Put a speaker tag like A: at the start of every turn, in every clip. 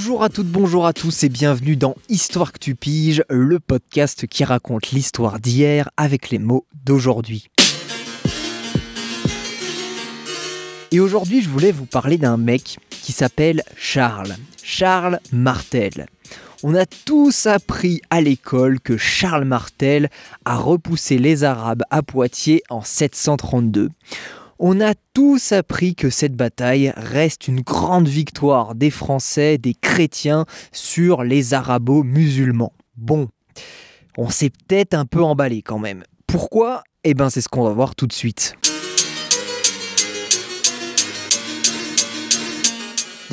A: Bonjour à toutes, bonjour à tous et bienvenue dans Histoire que tu piges, le podcast qui raconte l'histoire d'hier avec les mots d'aujourd'hui. Et aujourd'hui, je voulais vous parler d'un mec qui s'appelle Charles. Charles Martel. On a tous appris à l'école que Charles Martel a repoussé les Arabes à Poitiers en 732. On a tous appris que cette bataille reste une grande victoire des Français, des chrétiens sur les arabo-musulmans. Bon, on s'est peut-être un peu emballé quand même. Pourquoi? Eh ben c'est ce qu'on va voir tout de suite.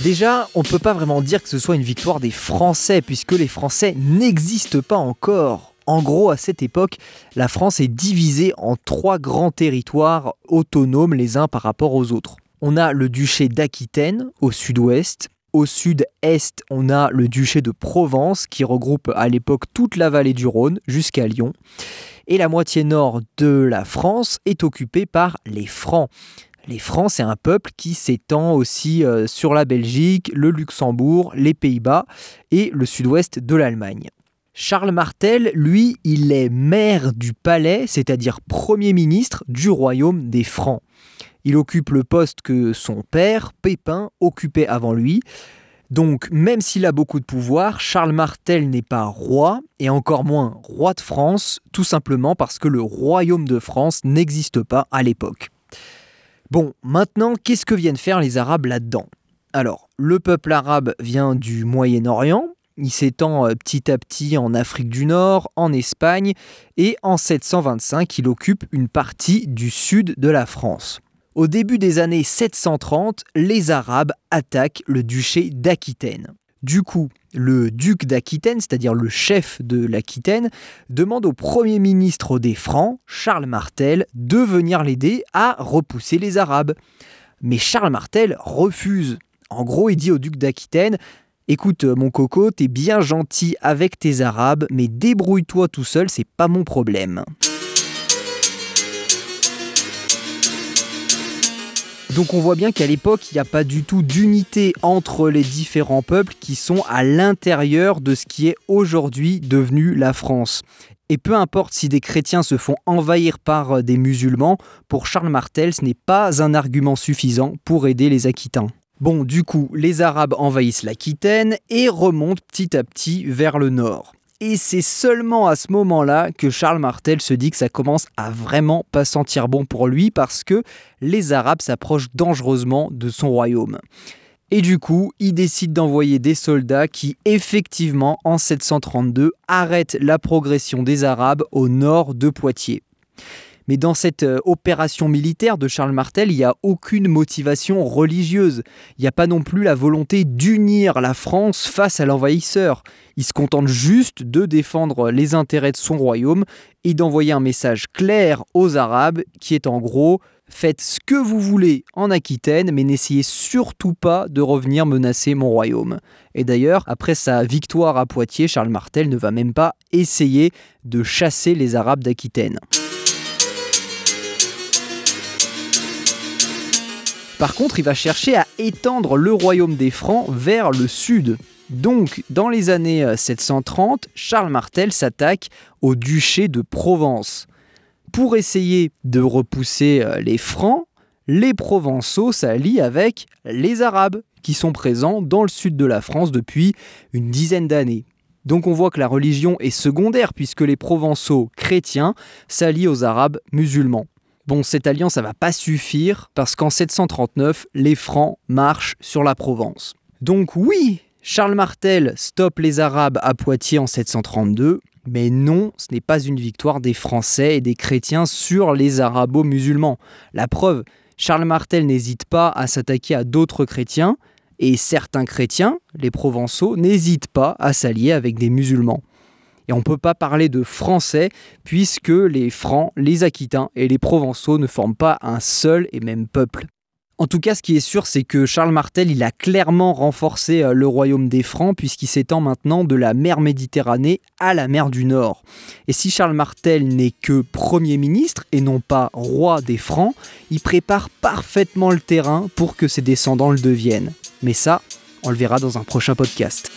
A: Déjà, on ne peut pas vraiment dire que ce soit une victoire des Français, puisque les Français n'existent pas encore. En gros, à cette époque, la France est divisée en trois grands territoires autonomes les uns par rapport aux autres. On a le duché d'Aquitaine au sud-ouest. Au sud-est, on a le duché de Provence qui regroupe à l'époque toute la vallée du Rhône jusqu'à Lyon. Et la moitié nord de la France est occupée par les Francs. Les Francs, c'est un peuple qui s'étend aussi euh, sur la Belgique, le Luxembourg, les Pays-Bas et le sud-ouest de l'Allemagne. Charles Martel, lui, il est maire du palais, c'est-à-dire Premier ministre du royaume des Francs. Il occupe le poste que son père, Pépin, occupait avant lui. Donc, même s'il a beaucoup de pouvoir, Charles Martel n'est pas roi, et encore moins roi de France, tout simplement parce que le royaume de France n'existe pas à l'époque. Bon, maintenant, qu'est-ce que viennent faire les Arabes là-dedans? Alors, le peuple arabe vient du Moyen-Orient, il s'étend euh, petit à petit en Afrique du Nord, en Espagne, et en 725, il occupe une partie du sud de la France. Au début des années 730, les Arabes attaquent le duché d'Aquitaine. Du coup, le duc d'Aquitaine, c'est-à-dire le chef de l'Aquitaine, demande au premier ministre des Francs, Charles Martel, de venir l'aider à repousser les Arabes. Mais Charles Martel refuse. En gros, il dit au duc d'Aquitaine Écoute, euh, mon coco, t'es bien gentil avec tes arabes, mais débrouille-toi tout seul, c'est pas mon problème. Donc on voit bien qu'à l'époque, il n'y a pas du tout d'unité entre les différents peuples qui sont à l'intérieur de ce qui est aujourd'hui devenu la France. Et peu importe si des chrétiens se font envahir par euh, des musulmans, pour Charles Martel, ce n'est pas un argument suffisant pour aider les Aquitains. Bon, du coup, les Arabes envahissent l'Aquitaine et remontent petit à petit vers le nord. Et c'est seulement à ce moment-là que Charles Martel se dit que ça commence à vraiment pas sentir bon pour lui parce que les Arabes s'approchent dangereusement de son royaume. Et du coup, il décide d'envoyer des soldats qui, effectivement, en 732, arrêtent la progression des Arabes au nord de Poitiers. Mais dans cette euh, opération militaire de Charles Martel, il n'y a aucune motivation religieuse. Il n'y a pas non plus la volonté d'unir la France face à l'envahisseur. Il se contente juste de défendre les intérêts de son royaume et d'envoyer un message clair aux Arabes qui est en gros Faites ce que vous voulez en Aquitaine, mais n'essayez surtout pas de revenir menacer mon royaume. Et d'ailleurs, après sa victoire à Poitiers, Charles Martel ne va même pas essayer de chasser les Arabes d'Aquitaine. Par contre, il va chercher à étendre le royaume des Francs vers le sud. Donc, dans les années 730, euh, Charles Martel s'attaque au duché de Provence. Pour essayer de repousser euh, les Francs, les Provençaux s'allient avec les Arabes, qui sont présents dans le sud de la France depuis une dizaine d'années. Donc on voit que la religion est secondaire puisque les Provençaux chrétiens s'allient aux Arabes musulmans. Bon, cette alliance, ça va pas suffire parce qu'en 739, les Francs marchent sur la Provence. Donc oui, Charles Martel stoppe les Arabes à Poitiers en 732, mais non, ce n'est pas une victoire des Français et des chrétiens sur les arabo-musulmans. La preuve, Charles Martel n'hésite pas à s'attaquer à d'autres chrétiens, et certains chrétiens, les Provençaux, n'hésitent pas à s'allier avec des musulmans. Et on ne peut pas parler de français puisque les Francs, les Aquitains et les Provençaux ne forment pas un seul et même peuple. En tout cas, ce qui est sûr, c'est que Charles Martel, il a clairement renforcé euh, le royaume des Francs puisqu'il s'étend maintenant de la mer Méditerranée à la mer du Nord. Et si Charles Martel n'est que Premier ministre et non pas roi des Francs, il prépare parfaitement le terrain pour que ses descendants le deviennent. Mais ça, On le verra dans un prochain podcast.